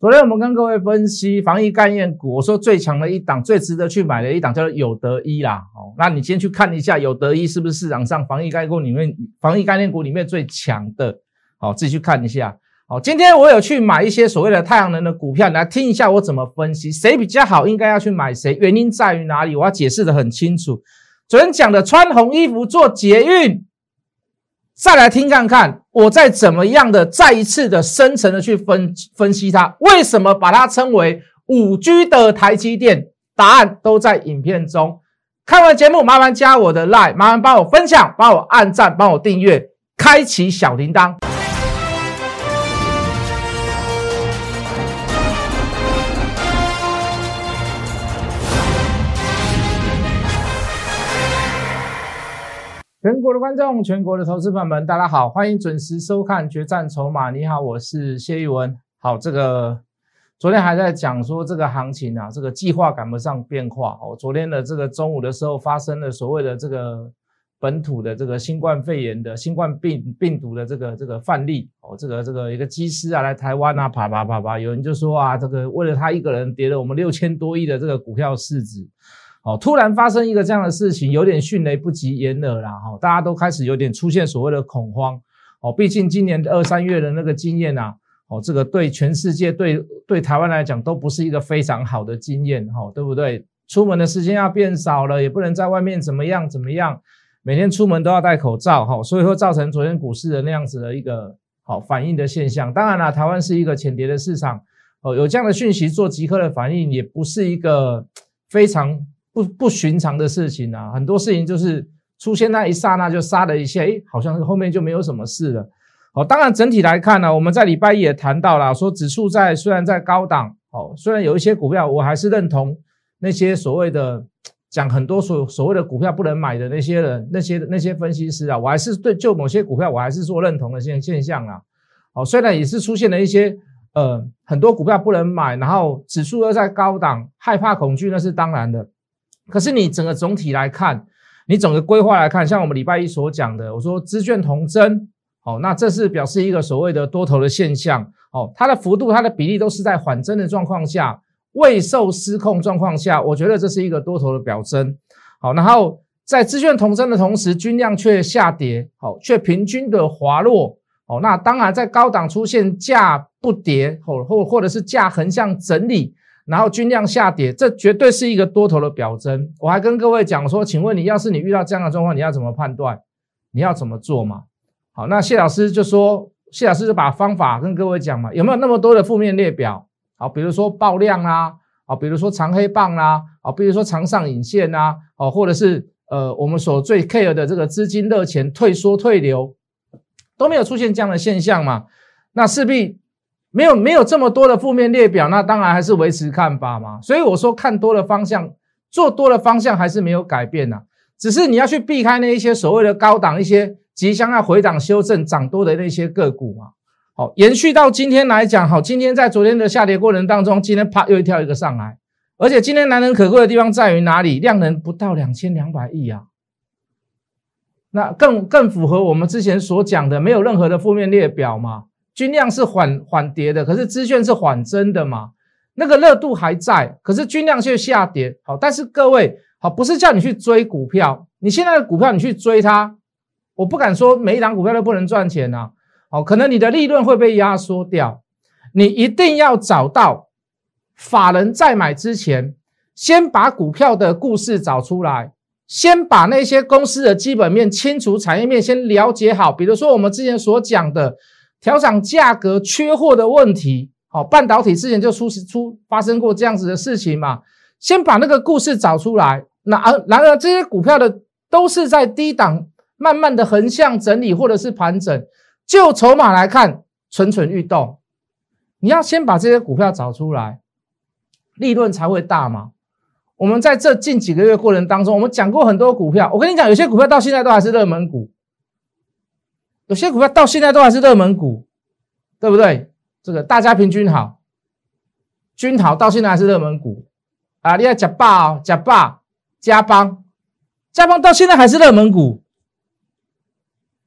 昨天我们跟各位分析防疫概念股，我说最强的一档、最值得去买的一档叫做有德一啦。哦，那你先去看一下有德一是不是市场上防疫概念股里面防疫概念股里面最强的？好，自己去看一下。好，今天我有去买一些所谓的太阳能的股票，来听一下我怎么分析，谁比较好，应该要去买谁，原因在于哪里？我要解释的很清楚。昨天讲的穿红衣服做捷运。再来听看看，我再怎么样的再一次的深层的去分分析它，为什么把它称为五 G 的台积电？答案都在影片中。看完节目，麻烦加我的 line，麻烦帮我分享，帮我按赞，帮我订阅，开启小铃铛。全国的观众，全国的投资朋友们，大家好，欢迎准时收看《决战筹码》。你好，我是谢玉文。好，这个昨天还在讲说这个行情啊，这个计划赶不上变化。哦，昨天的这个中午的时候发生了所谓的这个本土的这个新冠肺炎的新冠病病毒的这个这个范例。哦，这个这个一个机师啊来台湾啊，啪啪啪啪，有人就说啊，这个为了他一个人跌了我们六千多亿的这个股票市值。哦，突然发生一个这样的事情，有点迅雷不及掩耳啦！哈，大家都开始有点出现所谓的恐慌。哦，毕竟今年二三月的那个经验呐，哦，这个对全世界、对对台湾来讲都不是一个非常好的经验，哈，对不对？出门的时间要变少了，也不能在外面怎么样怎么样，每天出门都要戴口罩，哈，所以说造成昨天股市的那样子的一个好反应的现象。当然了，台湾是一个浅碟的市场，哦，有这样的讯息做即刻的反应，也不是一个非常。不不寻常的事情啊，很多事情就是出现那一刹那就杀了一下，诶，好像后面就没有什么事了。好，当然整体来看呢，我们在礼拜一也谈到了，说指数在虽然在高档，好，虽然有一些股票，我还是认同那些所谓的讲很多所所谓的股票不能买的那些人，那些那些分析师啊，我还是对就某些股票我还是说认同的现现象啊。好，虽然也是出现了一些呃很多股票不能买，然后指数又在高档，害怕恐惧那是当然的。可是你整个总体来看，你整个规划来看，像我们礼拜一所讲的，我说资券同增，好，那这是表示一个所谓的多头的现象，哦，它的幅度、它的比例都是在缓增的状况下，未受失控状况下，我觉得这是一个多头的表征，好，然后在资券同增的同时，均量却下跌，好，却平均的滑落，哦，那当然在高档出现价不跌，或或或者是价横向整理。然后均量下跌，这绝对是一个多头的表征。我还跟各位讲说，请问你，要是你遇到这样的状况，你要怎么判断？你要怎么做嘛？好，那谢老师就说，谢老师就把方法跟各位讲嘛。有没有那么多的负面列表？好，比如说爆量啊，好，比如说长黑棒啦，好，比如说长上影线啊，好，或者是呃我们所最 care 的这个资金热钱退缩退流，都没有出现这样的现象嘛？那势必。没有没有这么多的负面列表，那当然还是维持看法嘛。所以我说看多的方向，做多的方向还是没有改变呐。只是你要去避开那一些所谓的高档、一些即将要回档修正、涨多的那些个股嘛。好，延续到今天来讲，好，今天在昨天的下跌过程当中，今天啪又一跳一个上来，而且今天难能可贵的地方在于哪里？量能不到两千两百亿啊，那更更符合我们之前所讲的，没有任何的负面列表嘛。均量是缓缓跌的，可是资券是缓增的嘛？那个热度还在，可是均量却下跌。好，但是各位好，不是叫你去追股票，你现在的股票你去追它，我不敢说每一档股票都不能赚钱呐。好，可能你的利润会被压缩掉。你一定要找到法人在买之前，先把股票的故事找出来，先把那些公司的基本面清楚，产业面先了解好。比如说我们之前所讲的。调涨价格、缺货的问题，好，半导体之前就出出发生过这样子的事情嘛？先把那个故事找出来。那而然而这些股票的都是在低档慢慢的横向整理或者是盘整，就筹码来看蠢蠢欲动。你要先把这些股票找出来，利润才会大嘛。我们在这近几个月过程当中，我们讲过很多股票，我跟你讲，有些股票到现在都还是热门股。有些股票到现在都还是热门股，对不对？这个大家平均好，均好到现在还是热门股啊！你看假霸哦，假霸加邦，加邦到现在还是热门股，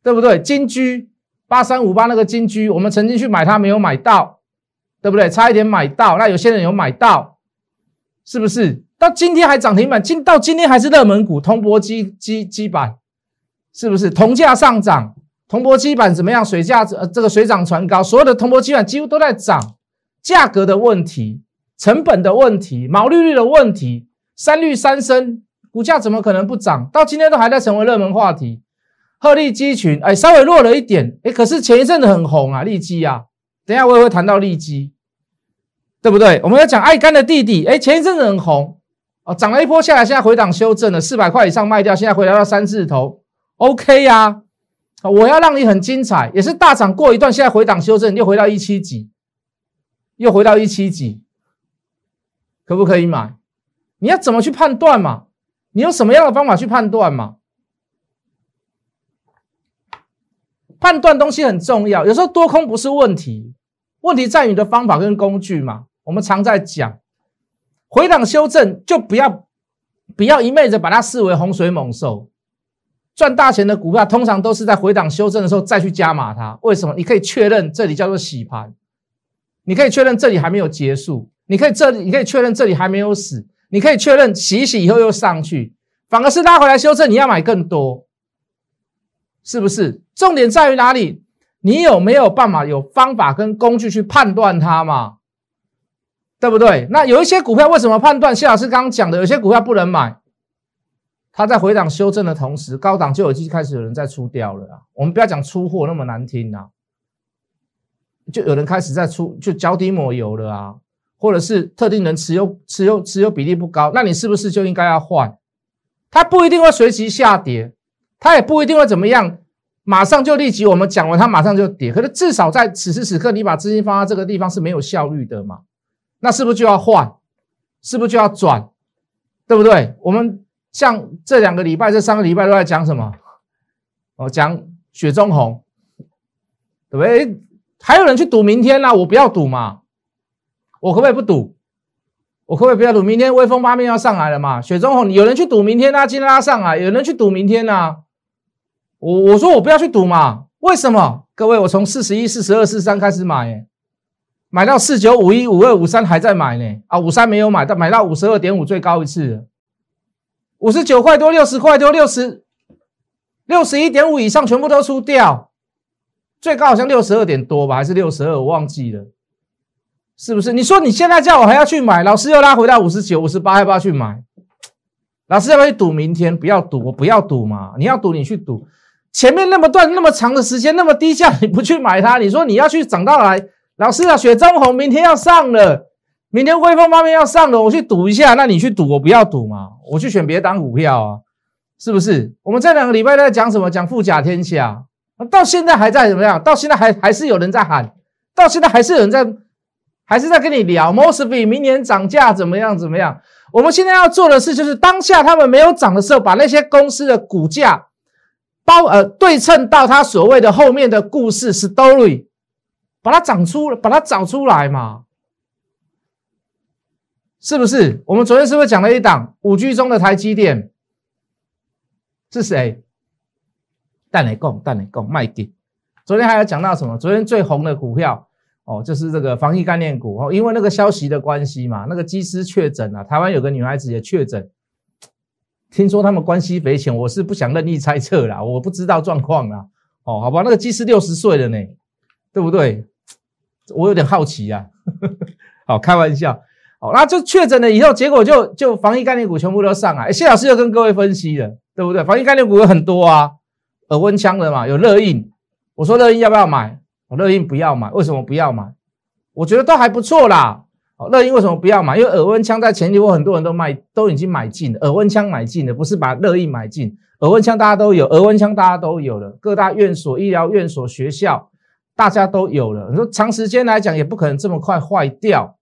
对不对？金居八三五八那个金居，我们曾经去买它，没有买到，对不对？差一点买到，那有些人有买到，是不是？到今天还涨停板，今到今天还是热门股，铜箔基基基板，是不是？铜价上涨，铜箔基板怎么样？水价呃这个水涨船高，所有的铜箔基板几乎都在涨，价格的问题、成本的问题、毛利率的问题，三率三升，股价怎么可能不涨？到今天都还在成为热门话题。鹤立鸡群，哎，稍微弱了一点，哎，可是前一阵子很红啊，利基啊，等下我也会谈到利基，对不对？我们要讲爱肝的弟弟，哎，前一阵子很红，啊，涨了一波下来，现在回档修正了，四百块以上卖掉，现在回来到三字头，OK 呀，我要让你很精彩，也是大涨过一段，现在回档修正又回到一七几，又回到一七几，可不可以买？你要怎么去判断嘛？你用什么样的方法去判断嘛？判断东西很重要，有时候多空不是问题，问题在于你的方法跟工具嘛。我们常在讲，回档修正就不要不要一昧的把它视为洪水猛兽，赚大钱的股票通常都是在回档修正的时候再去加码它。为什么？你可以确认这里叫做洗盘，你可以确认这里还没有结束，你可以这里你可以确认这里还没有死，你可以确认洗一洗以后又上去，反而是拉回来修正，你要买更多。是不是？重点在于哪里？你有没有办法、有方法跟工具去判断它嘛？对不对？那有一些股票为什么判断？谢老师刚刚讲的，有些股票不能买。它在回档修正的同时，高档就已经开始有人在出掉了啊。我们不要讲出货那么难听啊，就有人开始在出，就脚底抹油了啊，或者是特定人持有持有持有比例不高，那你是不是就应该要换？它不一定会随即下跌。它也不一定会怎么样，马上就立即我们讲完，它马上就跌。可是至少在此时此刻，你把资金放在这个地方是没有效率的嘛？那是不是就要换？是不是就要转？对不对？我们像这两个礼拜、这三个礼拜都在讲什么？哦，讲雪中红，对不对？还有人去赌明天呢？我不要赌嘛，我可不可以不赌？我可不可以不要赌？明天威风八面要上来了嘛？雪中红，有人去赌明天啊，今天拉上来，有人去赌明天啊。我我说我不要去赌嘛，为什么？各位，我从四十一、四十二、四三开始买，买到四九、五一、五二、五三还在买呢。啊，五三没有买到，买到五十二点五最高一次，五十九块多、六十块多、六十六十一点五以上全部都出掉，最高好像六十二点多吧，还是六十二？我忘记了，是不是？你说你现在叫我还要去买，老师又拉回到五十九、五十八，要不要去买？老师要不要去赌明天？不要赌，我不要赌嘛。你要赌，你去赌。前面那么段那么长的时间那么低价，你不去买它？你说你要去涨到来，老师啊，雪中红明天要上了，明天威风方面要上了，我去赌一下，那你去赌，我不要赌嘛，我去选别档股票啊，是不是？我们这两个礼拜在讲什么？讲富甲天下，到现在还在怎么样？到现在还还是有人在喊，到现在还是有人在，还是在跟你聊 Mosby 明年涨价怎么样？怎么样？我们现在要做的事就是当下他们没有涨的时候，把那些公司的股价。包呃对称到他所谓的后面的故事 story，把它涨出，把它找出来嘛，是不是？我们昨天是不是讲了一档五 G 中的台积电？是谁？蛋雷共，蛋雷共卖给。昨天还有讲到什么？昨天最红的股票哦，就是这个防疫概念股哦，因为那个消息的关系嘛，那个机师确诊了，台湾有个女孩子也确诊。听说他们关系匪浅，我是不想任意猜测啦，我不知道状况啦。哦，好吧，那个技师六十岁了呢，对不对？我有点好奇呀。好，开玩笑。哦，那就确诊了以后，结果就就防疫概念股全部都上来。谢老师又跟各位分析了，对不对？防疫概念股有很多啊，耳温枪的嘛，有热印。我说热印要不要买？我热印不要买，为什么不要买？我觉得都还不错啦。乐印为什么不要买？因为耳温枪在前几波很多人都卖，都已经买进了。耳温枪买进的，不是把乐印买进。耳温枪大家都有，耳温枪大家都有了，各大院所、医疗院所、学校，大家都有了。你说长时间来讲，也不可能这么快坏掉。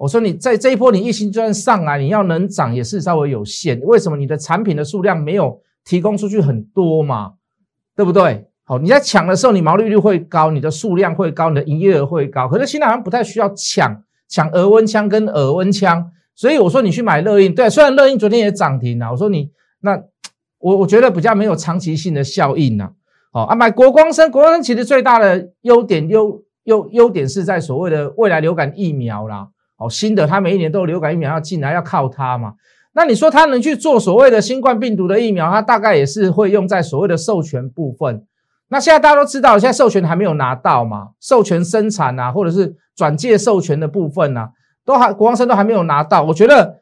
我说你在这一波，你疫情就算上来，你要能涨也是稍微有限。为什么？你的产品的数量没有提供出去很多嘛，对不对？好，你在抢的时候，你毛利率会高，你的数量会高，你的营业额会高。可是现在好像不太需要抢。抢额温枪跟耳温枪，所以我说你去买乐印，对，虽然乐印昨天也涨停了，我说你那我我觉得比较没有长期性的效应呐。好啊，买国光生，国光生其实最大的优点优优优点是在所谓的未来流感疫苗啦，哦，新的它每一年都有流感疫苗要进来，要靠它嘛。那你说它能去做所谓的新冠病毒的疫苗，它大概也是会用在所谓的授权部分。那现在大家都知道，现在授权还没有拿到嘛，授权生产啊，或者是转介授权的部分啊，都还国王生都还没有拿到。我觉得，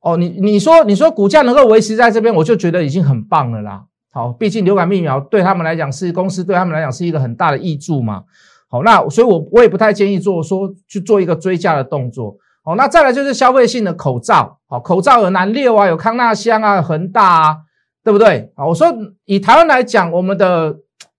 哦，你你说你说股价能够维持在这边，我就觉得已经很棒了啦。好，毕竟流感疫苗对他们来讲是公司对他们来讲是一个很大的益助嘛。好，那所以，我我也不太建议做说去做一个追加的动作。好，那再来就是消费性的口罩。好，口罩有南六啊，有康纳香啊，恒大啊，对不对？啊，我说以台湾来讲，我们的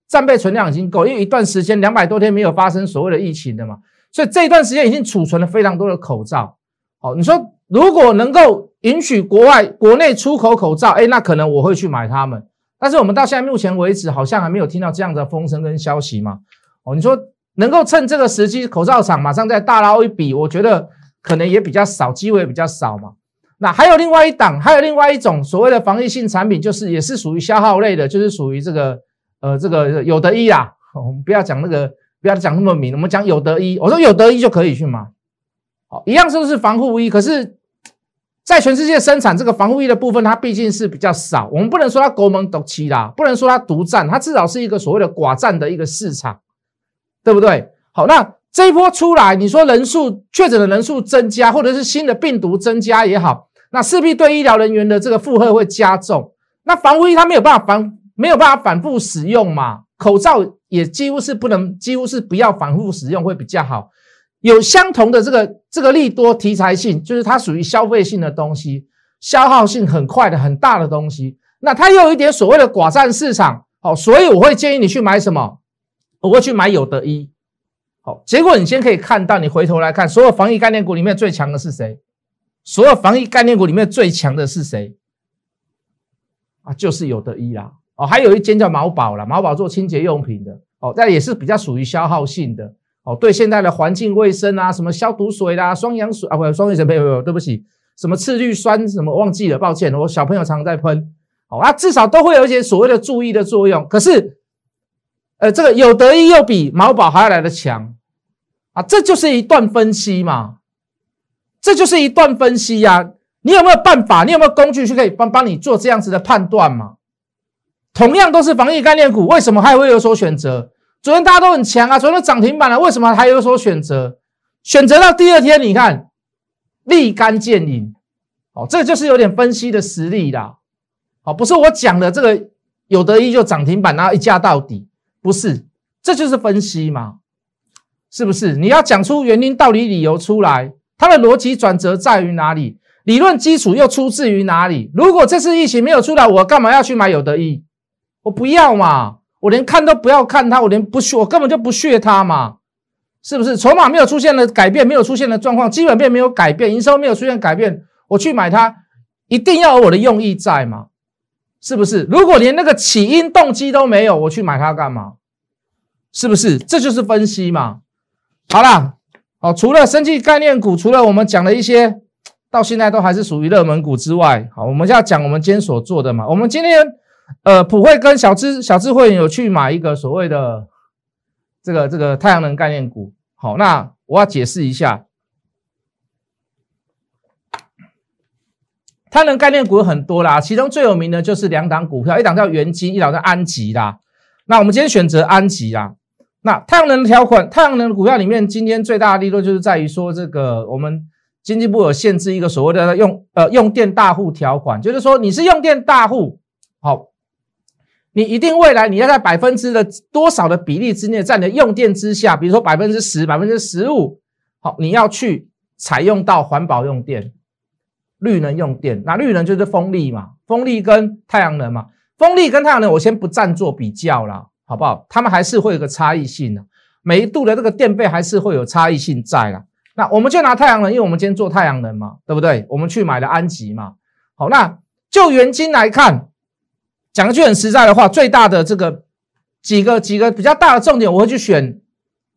战备存量已经够，因为一段时间两百多天没有发生所谓的疫情的嘛，所以这一段时间已经储存了非常多的口罩。好，你说如果能够允许国外国内出口口罩，哎，那可能我会去买它们。但是我们到现在目前为止，好像还没有听到这样的风声跟消息嘛。哦，你说能够趁这个时机，口罩厂马上再大捞一笔，我觉得可能也比较少，机会也比较少嘛。那还有另外一档，还有另外一种所谓的防疫性产品，就是也是属于消耗类的，就是属于这个呃这个有得一啦。我们不要讲那个，不要讲那么明，我们讲有得一。我说有得一就可以去买，好，一样是不是防护衣？可是。在全世界生产这个防护衣的部分，它毕竟是比较少。我们不能说它国门独起啦，不能说它独占，它至少是一个所谓的寡占的一个市场，对不对？好，那这一波出来，你说人数确诊的人数增加，或者是新的病毒增加也好，那势必对医疗人员的这个负荷会加重。那防护衣它没有办法防，没有办法反复使用嘛？口罩也几乎是不能，几乎是不要反复使用会比较好。有相同的这个这个利多题材性，就是它属于消费性的东西，消耗性很快的很大的东西。那它又有一点所谓的寡占市场，好，所以我会建议你去买什么？我会去买有得一。好，结果你先可以看到，你回头来看，所有防疫概念股里面最强的是谁？所有防疫概念股里面最强的是谁？啊，就是有得一啦。哦，还有一间叫毛宝啦，毛宝做清洁用品的，哦，但也是比较属于消耗性的。哦，对现在的环境卫生啊，什么消毒水啦、双氧水啊，不，双氧水没有没有，对不起，什么次氯酸什么忘记了，抱歉，我小朋友常常在喷。哦，啊，至少都会有一些所谓的注意的作用。可是，呃，这个有得一又比毛宝还要来的强啊，这就是一段分析嘛，这就是一段分析呀。你有没有办法？你有没有工具去可以帮帮你做这样子的判断嘛？同样都是防疫概念股，为什么还会有所选择？昨天大家都很强啊，昨天涨停板了，为什么还有所选择？选择到第二天，你看立竿见影，哦，这就是有点分析的实力啦。哦，不是我讲的这个有得一就涨停板，然后一价到底，不是，这就是分析嘛，是不是？你要讲出原因、道理、理由出来，它的逻辑转折在于哪里？理论基础又出自于哪里？如果这次疫情没有出来，我干嘛要去买有得一？我不要嘛。我连看都不要看它，我连不屑，我根本就不屑它嘛，是不是？筹码没有出现的改变，没有出现的状况，基本面没有改变，营收没有出现改变，我去买它，一定要有我的用意在嘛？是不是？如果连那个起因动机都没有，我去买它干嘛？是不是？这就是分析嘛。好了，哦，除了生技概念股，除了我们讲的一些到现在都还是属于热门股之外，好，我们要讲我们今天所做的嘛。我们今天。呃，普惠跟小智小智慧有去买一个所谓的这个这个太阳能概念股。好，那我要解释一下，太阳能概念股有很多啦，其中最有名的就是两档股票，一档叫元金，一档叫安吉啦。那我们今天选择安吉啦。那太阳能条款，太阳能股票里面，今天最大的利润就是在于说，这个我们经济部有限制一个所谓的用呃用电大户条款，就是说你是用电大户，好。你一定未来你要在百分之的多少的比例之内，在你的用电之下，比如说百分之十、百分之十五，好，你要去采用到环保用电、绿能用电。那绿能就是风力嘛，风力跟太阳能嘛，风力跟太阳能我先不暂做比较啦，好不好？他们还是会有个差异性的，每一度的这个电费还是会有差异性在啦。那我们就拿太阳能，因为我们今天做太阳能嘛，对不对？我们去买的安吉嘛，好，那就原金来看。讲一句很实在的话，最大的这个几个几个比较大的重点，我会去选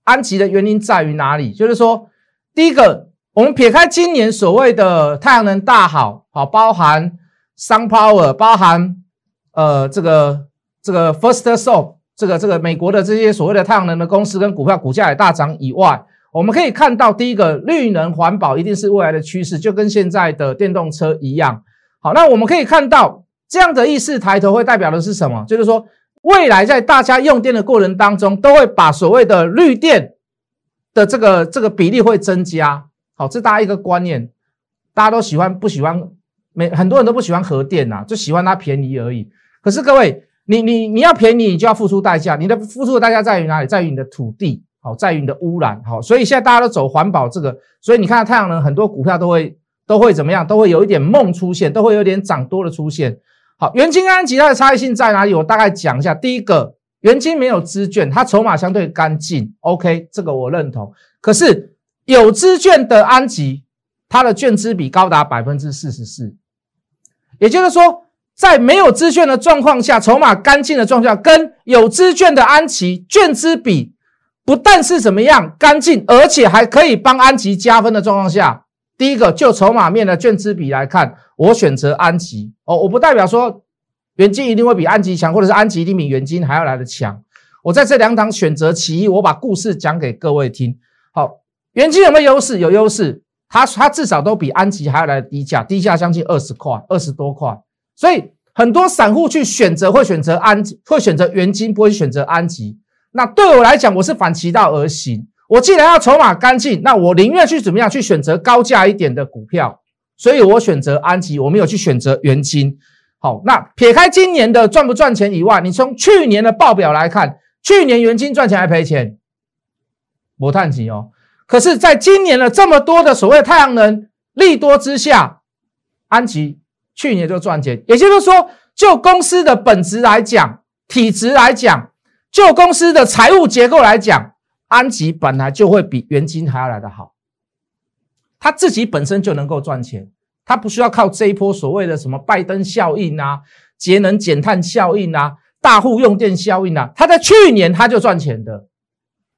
安吉的原因在于哪里？就是说，第一个，我们撇开今年所谓的太阳能大好，好包含 Sun Power，包含呃这个这个 First Solar，这个这个美国的这些所谓的太阳能的公司跟股票股价也大涨以外，我们可以看到，第一个绿能环保一定是未来的趋势，就跟现在的电动车一样。好，那我们可以看到这样的意识抬头会代表的是什么？就是说未来在大家用电的过程当中，都会把所谓的绿电的这个这个比例会增加。好，这大家一个观念，大家都喜欢不喜欢？每很多人都不喜欢核电呐，就喜欢它便宜而已。可是各位，你你你要便宜，你就要付出代价。你的付出的代价在于哪里？在于你的土地。好，在于你的污染，好，所以现在大家都走环保这个，所以你看太阳能很多股票都会都会怎么样？都会有一点梦出现，都会有点涨多的出现。好，元金安吉它的差异性在哪里？我大概讲一下。第一个，元金没有资券，它筹码相对干净，OK，这个我认同。可是有资券的安吉，它的券资比高达百分之四十四，也就是说，在没有资券的状况下，筹码干净的状况下，跟有资券的安琪券资比。不但是怎么样干净，而且还可以帮安吉加分的状况下，第一个就筹码面的券资比来看，我选择安吉哦，我不代表说元金一定会比安吉强，或者是安吉一定比元金还要来的强。我在这两档选择其一，我把故事讲给各位听。元金有没有优势？有优势，它它至少都比安吉还要来的低价，低价将近二十块，二十多块。所以很多散户去选择会选择安，会选择元金，不会选择安吉。那对我来讲，我是反其道而行。我既然要筹码干净，那我宁愿去怎么样去选择高价一点的股票。所以我选择安吉，我没有去选择元金。好，那撇开今年的赚不赚钱以外，你从去年的报表来看，去年元金赚钱还赔钱？摩探吉哦。可是，在今年的这么多的所谓太阳能利多之下，安吉去年就赚钱。也就是说，就公司的本质来讲，体质来讲。就公司的财务结构来讲，安吉本来就会比元金还要来得好，他自己本身就能够赚钱，他不需要靠这一波所谓的什么拜登效应啊、节能减碳效应啊、大户用电效应啊，他在去年他就赚钱的。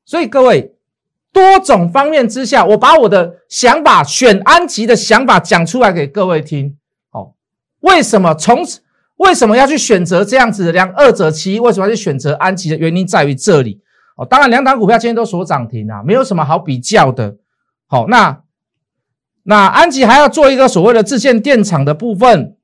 所以各位，多种方面之下，我把我的想法选安吉的想法讲出来给各位听。好，为什么从此？为什么要去选择这样子的两二者其一？为什么要去选择安吉的原因在于这里哦。当然，两档股票今天都锁涨停啊，没有什么好比较的。好，那那安吉还要做一个所谓的自建电厂的部分，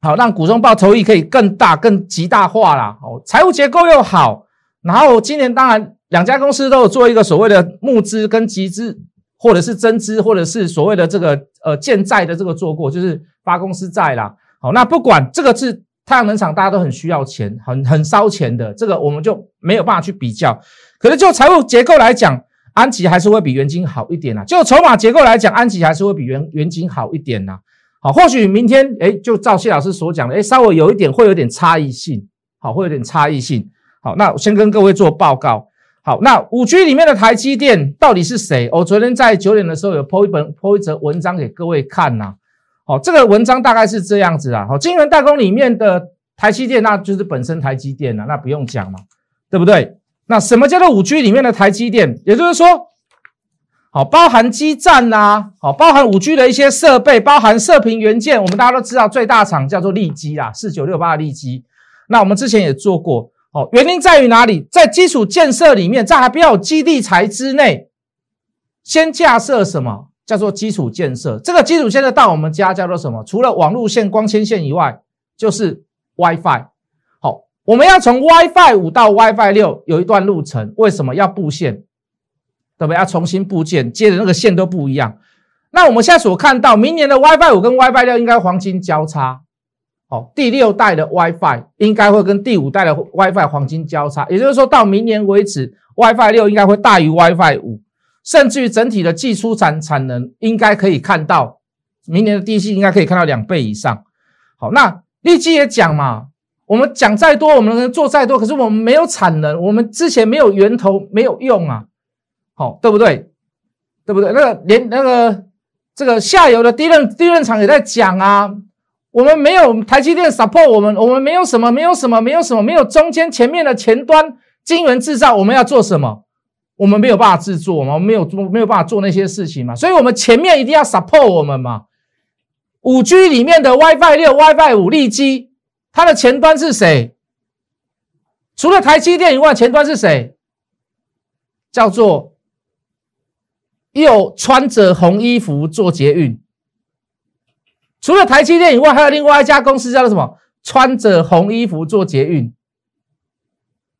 好，让股东报酬益可以更大、更极大化啦。哦，财务结构又好，然后今年当然两家公司都有做一个所谓的募资跟集资，或者是增资，或者是所谓的这个呃建债的这个做过，就是发公司债啦。好，那不管这个是太阳能厂，大家都很需要钱，很很烧钱的，这个我们就没有办法去比较。可是就财务结构来讲，安吉还是会比元金好一点啦。就筹码结构来讲，安吉还是会比元元金好一点啦。好，或许明天哎，就照谢老师所讲的，哎，稍微有一点会有点差异性，好，会有点差异性。好，那先跟各位做报告。好，那五 G 里面的台积电到底是谁？我昨天在九点的时候有 po 一本 po 一则文章给各位看呐。好，这个文章大概是这样子啊。好，晶圆代工里面的台积电，那就是本身台积电了，那不用讲嘛，对不对？那什么叫做五 G 里面的台积电？也就是说，好，包含基站呐，好，包含五 G 的一些设备，包含射频元件。我们大家都知道，最大厂叫做利基啦，四九六八的利基。那我们之前也做过，哦，原因在于哪里？在基础建设里面，在还不要有基地材之内，先架设什么？叫做基础建设，这个基础建设到我们家叫做什么？除了网路线、光纤线以外，就是 WiFi。好，我们要从 WiFi 五到 WiFi 六有一段路程，为什么要布线？对不对？要重新布线，接的那个线都不一样。那我们现在所看到，明年的 WiFi 五跟 WiFi 六应该黄金交叉。好，第六代的 WiFi 应该会跟第五代的 WiFi 黄金交叉，也就是说到明年为止，WiFi 六应该会大于 WiFi 五。甚至于整体的技术产产能应该可以看到，明年的第一季应该可以看到两倍以上。好，那立基也讲嘛，我们讲再多，我们能做再多，可是我们没有产能，我们之前没有源头，没有用啊，好，对不对？对不对？那个连那个这个下游的低润低润厂也在讲啊，我们没有台积电 support 我们，我们没有什么，没有什么，没有什么，没有中间前面的前端晶圆制造，我们要做什么？我们没有办法制作嘛，我们没有做，没有办法做那些事情嘛，所以我们前面一定要 support 我们嘛。五 G 里面的 WiFi 六、WiFi 五、立基，它的前端是谁？除了台积电以外，前端是谁？叫做又穿着红衣服做捷运。除了台积电以外，还有另外一家公司叫做什么？穿着红衣服做捷运。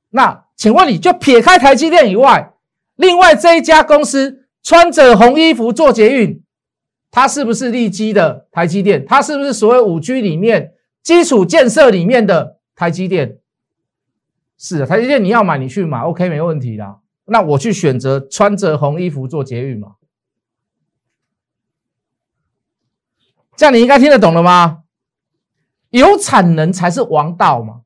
那请问你就撇开台积电以外，另外这一家公司穿着红衣服做捷运，它是不是利基的台积电？它是不是所谓五 G 里面基础建设里面的台积电？是台积电，你要买你去买，OK 没问题的。那我去选择穿着红衣服做捷运嘛？这样你应该听得懂了吗？有产能才是王道嘛，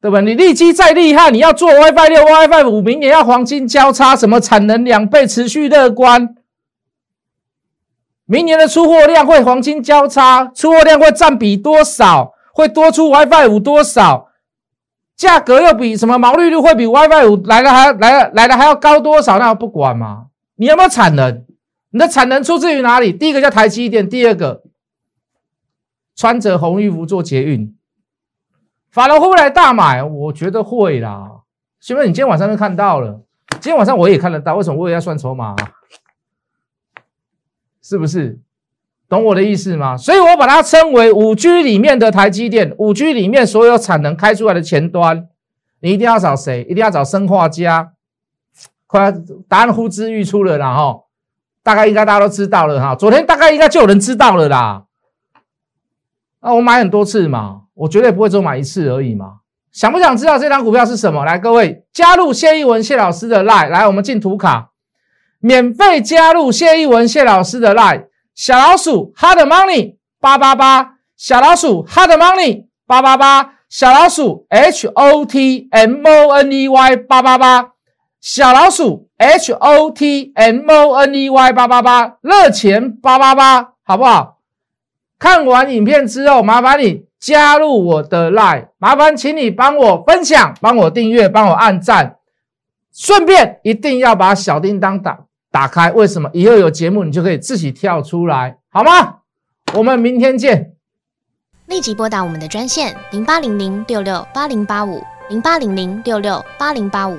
对吧？你利基再厉害，你要做 WiFi 六、WiFi 五，明年要黄金交叉，什么产能两倍，持续乐观。明年的出货量会黄金交叉，出货量会占比多少？会多出 WiFi 五多少？价格又比什么毛利率会比 WiFi 五来的还来来的还要高多少？那我不管嘛？你有没有产能？你的产能出自于哪里？第一个叫台积电，第二个。穿着红衣服做捷运，法人会不会来大买？我觉得会啦。是不是你今天晚上就看到了，今天晚上我也看得到。为什么我也要算筹码？是不是？懂我的意思吗？所以我把它称为五 G 里面的台积电，五 G 里面所有产能开出来的前端，你一定要找谁？一定要找生化家。快答案呼之欲出了啦！哈，大概应该大家都知道了哈。昨天大概应该就有人知道了啦。那我买很多次嘛，我绝对不会只买一次而已嘛。想不想知道这张股票是什么？来，各位加入谢一文谢老师的 line，来，我们进图卡，免费加入谢一文谢老师的 line，小老鼠 hard money 八八八，小老鼠 hard money 八八八，小老鼠 h o t m o n e y 八八八，小老鼠 h o t m o n e y 八八八，热钱八八八，好不好？看完影片之后，麻烦你加入我的 line，麻烦请你帮我分享、帮我订阅、帮我按赞，顺便一定要把小叮当打打开。为什么？以后有节目你就可以自己跳出来，好吗？我们明天见。立即拨打我们的专线零八零零六六八零八五。零八零零六六八零八五